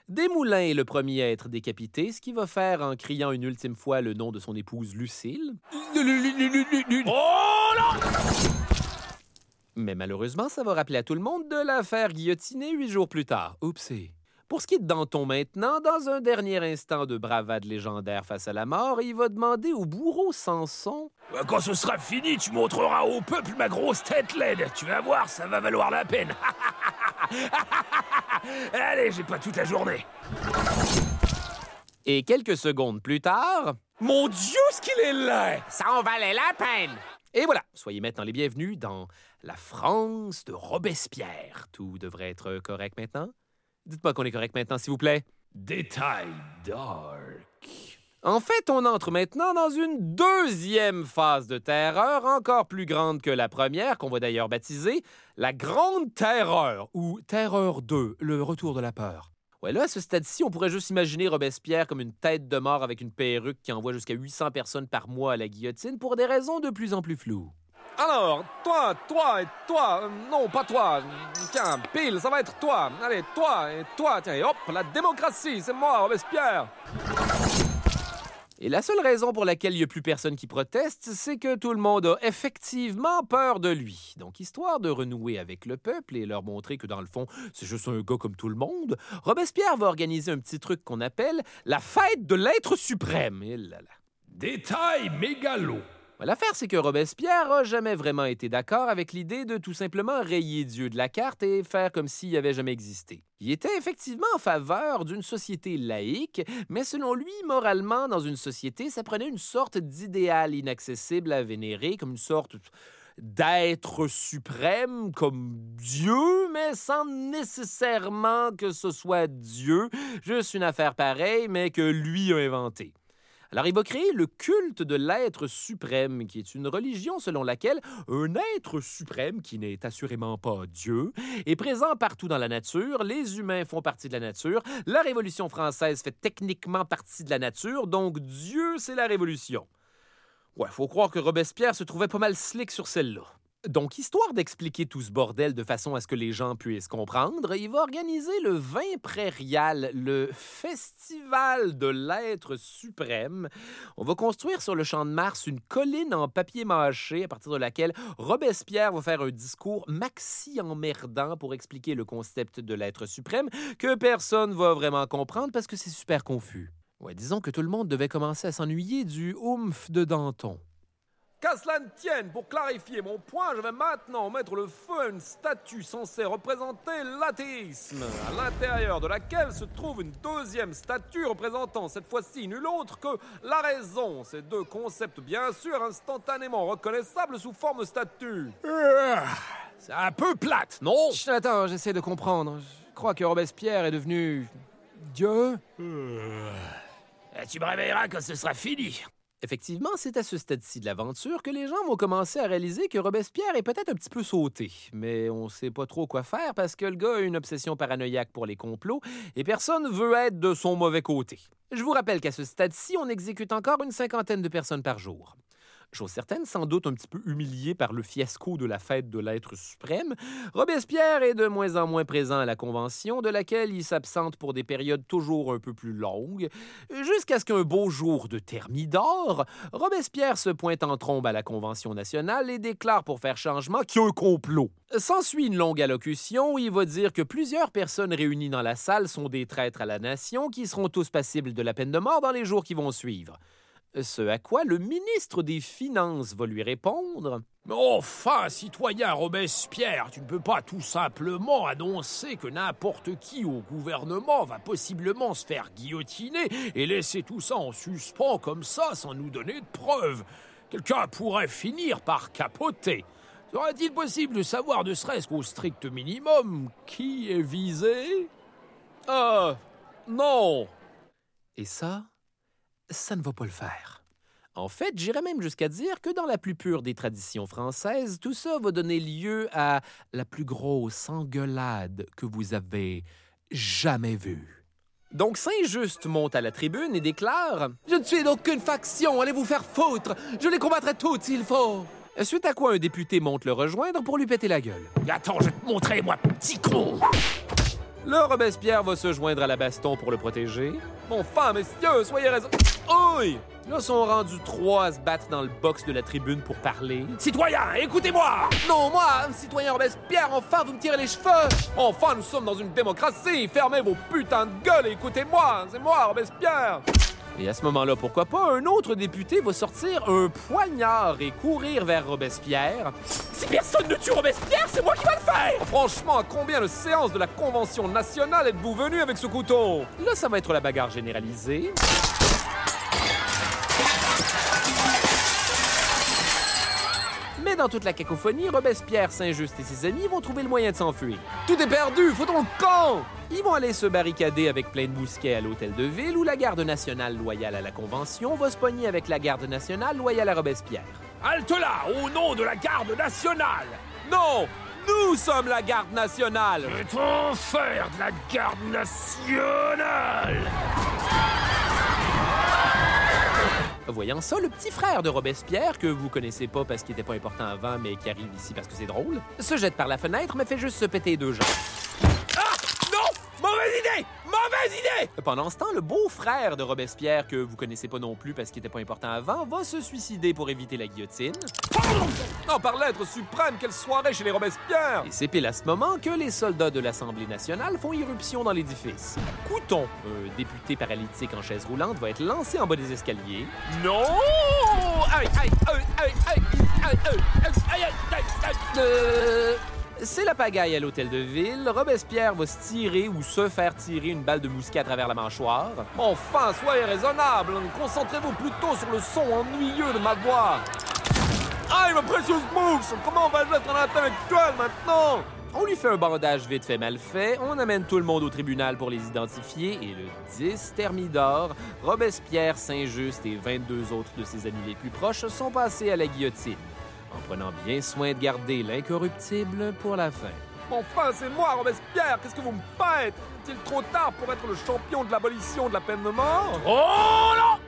Desmoulins est le premier à être décapité, ce qu'il va faire en criant une ultime fois le nom de son épouse Lucille. Oh Mais malheureusement, ça va rappeler à tout le monde de l'affaire guillotinée huit jours plus tard. Oupsie. Pour ce qui est de Danton maintenant, dans un dernier instant de bravade légendaire face à la mort, il va demander au bourreau Samson Bah, Quand ce sera fini, tu montreras au peuple ma grosse tête laide. Tu vas voir, ça va valoir la peine. [laughs] [laughs] Allez, j'ai pas toute la journée. Et quelques secondes plus tard, Mon Dieu, ce qu'il est laid Ça en valait la peine! et voilà, soyez maintenant les bienvenus dans la France de Robespierre. Tout devrait être correct maintenant? Dites-moi qu'on est correct maintenant, s'il vous plaît. Détail dark. En fait, on entre maintenant dans une deuxième phase de terreur, encore plus grande que la première, qu'on va d'ailleurs baptiser la Grande Terreur, ou Terreur 2, le retour de la peur. Ouais, là, à ce stade-ci, on pourrait juste imaginer Robespierre comme une tête de mort avec une perruque qui envoie jusqu'à 800 personnes par mois à la guillotine pour des raisons de plus en plus floues. Alors, toi, toi et toi, non, pas toi. Tiens, pile, ça va être toi. Allez, toi et toi, tiens, et hop, la démocratie, c'est moi, Robespierre. Et la seule raison pour laquelle il n'y a plus personne qui proteste, c'est que tout le monde a effectivement peur de lui. Donc, histoire de renouer avec le peuple et leur montrer que dans le fond, c'est juste un gars comme tout le monde, Robespierre va organiser un petit truc qu'on appelle la fête de l'être suprême. Détail mégalo. L'affaire, c'est que Robespierre a jamais vraiment été d'accord avec l'idée de tout simplement rayer Dieu de la carte et faire comme s'il avait jamais existé. Il était effectivement en faveur d'une société laïque, mais selon lui, moralement, dans une société, ça prenait une sorte d'idéal inaccessible à vénérer, comme une sorte d'être suprême, comme Dieu, mais sans nécessairement que ce soit Dieu, juste une affaire pareille, mais que lui a inventée. Alors, il va créer le culte de l'être suprême, qui est une religion selon laquelle un être suprême, qui n'est assurément pas Dieu, est présent partout dans la nature, les humains font partie de la nature, la Révolution française fait techniquement partie de la nature, donc Dieu, c'est la Révolution. Ouais, faut croire que Robespierre se trouvait pas mal slick sur celle-là. Donc, histoire d'expliquer tout ce bordel de façon à ce que les gens puissent comprendre, il va organiser le vin prairial, le Festival de l'être suprême. On va construire sur le champ de Mars une colline en papier mâché à partir de laquelle Robespierre va faire un discours maxi emmerdant pour expliquer le concept de l'être suprême que personne va vraiment comprendre parce que c'est super confus. Ouais, disons que tout le monde devait commencer à s'ennuyer du oomph de Danton. Qu'à cela ne tienne, pour clarifier mon point, je vais maintenant mettre le feu à une statue censée représenter l'athéisme, à l'intérieur de laquelle se trouve une deuxième statue représentant cette fois-ci nul autre que la raison. Ces deux concepts, bien sûr, instantanément reconnaissables sous forme de statue. C'est un peu plate, non? Chut, Attends, j'essaie de comprendre. Je crois que Robespierre est devenu Dieu. Eh, Tu me réveilleras quand ce sera fini. Effectivement, c'est à ce stade-ci de l'aventure que les gens vont commencer à réaliser que Robespierre est peut-être un petit peu sauté. Mais on sait pas trop quoi faire parce que le gars a une obsession paranoïaque pour les complots et personne veut être de son mauvais côté. Je vous rappelle qu'à ce stade-ci, on exécute encore une cinquantaine de personnes par jour. Chose certaine, sans doute un petit peu humilié par le fiasco de la fête de l'être suprême, Robespierre est de moins en moins présent à la Convention, de laquelle il s'absente pour des périodes toujours un peu plus longues, jusqu'à ce qu'un beau jour de Thermidor, Robespierre se pointe en trombe à la Convention nationale et déclare pour faire changement qu'il y a un complot. S'ensuit une longue allocution où il va dire que plusieurs personnes réunies dans la salle sont des traîtres à la nation qui seront tous passibles de la peine de mort dans les jours qui vont suivre. Ce à quoi le ministre des Finances va lui répondre Mais enfin, citoyen Robespierre, tu ne peux pas tout simplement annoncer que n'importe qui au gouvernement va possiblement se faire guillotiner et laisser tout ça en suspens comme ça sans nous donner de preuves. Quelqu'un pourrait finir par capoter. Serait-il possible de savoir, ne serait-ce qu'au strict minimum, qui est visé? Euh. Non Et ça, ça ne va pas le faire. En fait, j'irais même jusqu'à dire que dans la plus pure des traditions françaises, tout ça va donner lieu à la plus grosse engueulade que vous avez jamais vue. Donc Saint-Just monte à la tribune et déclare Je ne suis d'aucune faction, allez vous faire foutre? Je les combattrai toutes s'il faut. Suite à quoi un député monte le rejoindre pour lui péter la gueule. Attends, je vais te montrer, moi, petit con Le Robespierre va se joindre à la baston pour le protéger. Enfin, messieurs, soyez raison. Oui Là, sont rendus trois à se battre dans le box de la tribune pour parler. Citoyen, écoutez-moi Non, moi, citoyen Robespierre, enfin vous me tirez les cheveux. Enfin, nous sommes dans une démocratie. Fermez vos putains de gueules et écoutez-moi. C'est moi, Robespierre. Et à ce moment-là, pourquoi pas, un autre député va sortir un poignard et courir vers Robespierre. Si personne ne tue Robespierre, c'est moi qui vais le faire Franchement, à combien de séances de la Convention nationale êtes-vous venu avec ce couteau? Là, ça va être la bagarre généralisée. Dans toute la cacophonie, Robespierre, Saint-Just et ses amis vont trouver le moyen de s'enfuir. Tout est perdu, faut le camp Ils vont aller se barricader avec plein de mousquets à l'hôtel de ville où la garde nationale loyale à la Convention va se pogner avec la garde nationale loyale à Robespierre. Halte là, au nom de la garde nationale Non Nous sommes la garde nationale Peut-on faire de la garde nationale Voyant ça, le petit frère de Robespierre, que vous connaissez pas parce qu'il était pas important avant, mais qui arrive ici parce que c'est drôle, se jette par la fenêtre mais fait juste se péter deux jambes. Ah Mauvaise idée Mauvaise idée Pendant ce temps, le beau-frère de Robespierre, que vous connaissez pas non plus parce qu'il était pas important avant, va se suicider pour éviter la guillotine. Non, par l'être suprême, quelle soirée chez les Robespierre Et c'est pile à ce moment que les soldats de l'Assemblée nationale font irruption dans l'édifice. Couton, un député paralytique en chaise roulante, va être lancé en bas des escaliers. Non Aïe, aïe, aïe, aïe, aïe, aïe, aïe, aïe, aïe, aïe, aïe. Euh, C'est la pagaille à l'hôtel de ville. Robespierre va se tirer ou se faire tirer une balle de mousquet à travers la mâchoire. Enfin, soyez raisonnable. Concentrez-vous plutôt sur le son ennuyeux de ma voix. Aïe, ma précieuse mouche Comment va-je être en intellectuel maintenant? On lui fait un bandage vite fait mal fait, on amène tout le monde au tribunal pour les identifier et le 10 Thermidor, Robespierre, Saint-Just et 22 autres de ses amis les plus proches sont passés à la guillotine, en prenant bien soin de garder l'incorruptible pour la fin. Enfin, c'est moi, Robespierre. Qu'est-ce que vous me faites? Est-il trop tard pour être le champion de l'abolition de la peine de mort? Oh non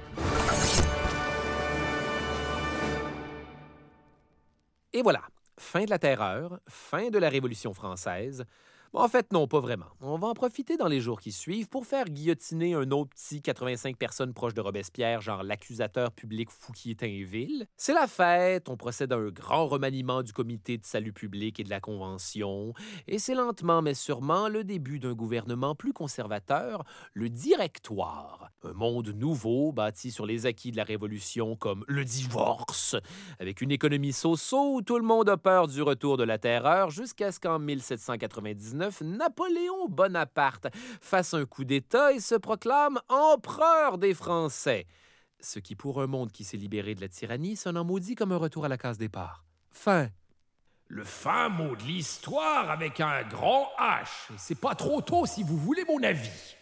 Et voilà, fin de la terreur, fin de la Révolution française. En fait, non, pas vraiment. On va en profiter dans les jours qui suivent pour faire guillotiner un autre petit 85 personnes proches de Robespierre, genre l'accusateur public Fouquier Tinville. C'est la fête, on procède à un grand remaniement du comité de salut public et de la Convention, et c'est lentement mais sûrement le début d'un gouvernement plus conservateur, le Directoire. Un monde nouveau bâti sur les acquis de la Révolution comme le divorce, avec une économie so-so où tout le monde a peur du retour de la terreur jusqu'à ce qu'en 1799, Napoléon Bonaparte fasse un coup d'État et se proclame empereur des Français. Ce qui, pour un monde qui s'est libéré de la tyrannie, sonne en maudit comme un retour à la case départ. Fin. Le fin mot de l'histoire avec un grand H. C'est pas trop tôt si vous voulez mon avis.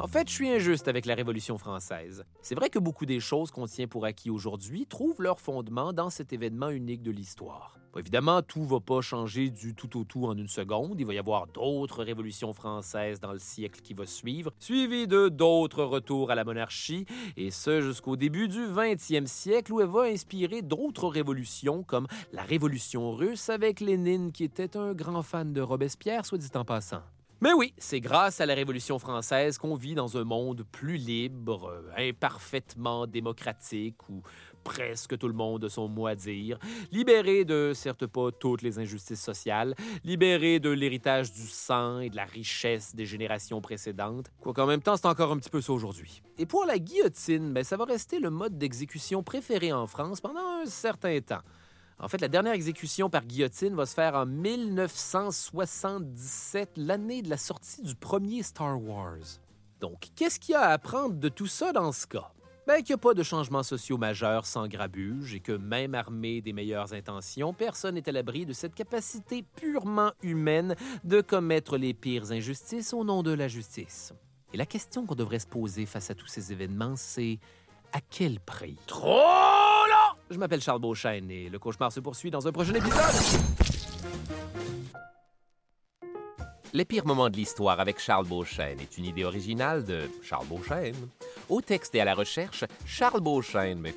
En fait, je suis injuste avec la Révolution française. C'est vrai que beaucoup des choses qu'on tient pour acquis aujourd'hui trouvent leur fondement dans cet événement unique de l'histoire. Évidemment, tout va pas changer du tout au tout en une seconde. Il va y avoir d'autres révolutions françaises dans le siècle qui va suivre, suivies de d'autres retours à la monarchie, et ce jusqu'au début du 20e siècle où elle va inspirer d'autres révolutions comme la Révolution russe avec Lénine qui était un grand fan de Robespierre, soit dit en passant. Mais oui, c'est grâce à la Révolution française qu'on vit dans un monde plus libre, euh, imparfaitement démocratique, où presque tout le monde a son mot à dire, libéré de, certes pas toutes les injustices sociales, libéré de l'héritage du sang et de la richesse des générations précédentes, quoiqu'en même temps c'est encore un petit peu ça aujourd'hui. Et pour la guillotine, ben, ça va rester le mode d'exécution préféré en France pendant un certain temps. En fait, la dernière exécution par guillotine va se faire en 1977, l'année de la sortie du premier Star Wars. Donc, qu'est-ce qu'il y a à apprendre de tout ça dans ce cas? Ben, qu'il n'y a pas de changements sociaux majeurs sans grabuge et que même armé des meilleures intentions, personne n'est à l'abri de cette capacité purement humaine de commettre les pires injustices au nom de la justice. Et la question qu'on devrait se poser face à tous ces événements, c'est à quel prix? Trop! Je m'appelle Charles Beauchesne et le cauchemar se poursuit dans un prochain épisode. Les pires moments de l'histoire avec Charles Beauchesne est une idée originale de Charles Beauchesne. Au texte et à la recherche, Charles Beauchesne, mais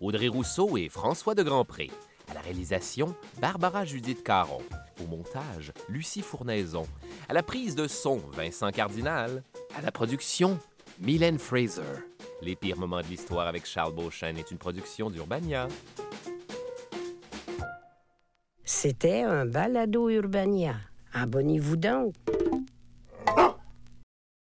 Audrey Rousseau et François de Grandpré. À la réalisation, Barbara Judith Caron. Au montage, Lucie Fournaison. À la prise de son, Vincent Cardinal. À la production, Mylène Fraser. Les pires moments de l'histoire avec Charles Beauchesne est une production d'Urbania. C'était un balado Urbania. Abonnez-vous donc.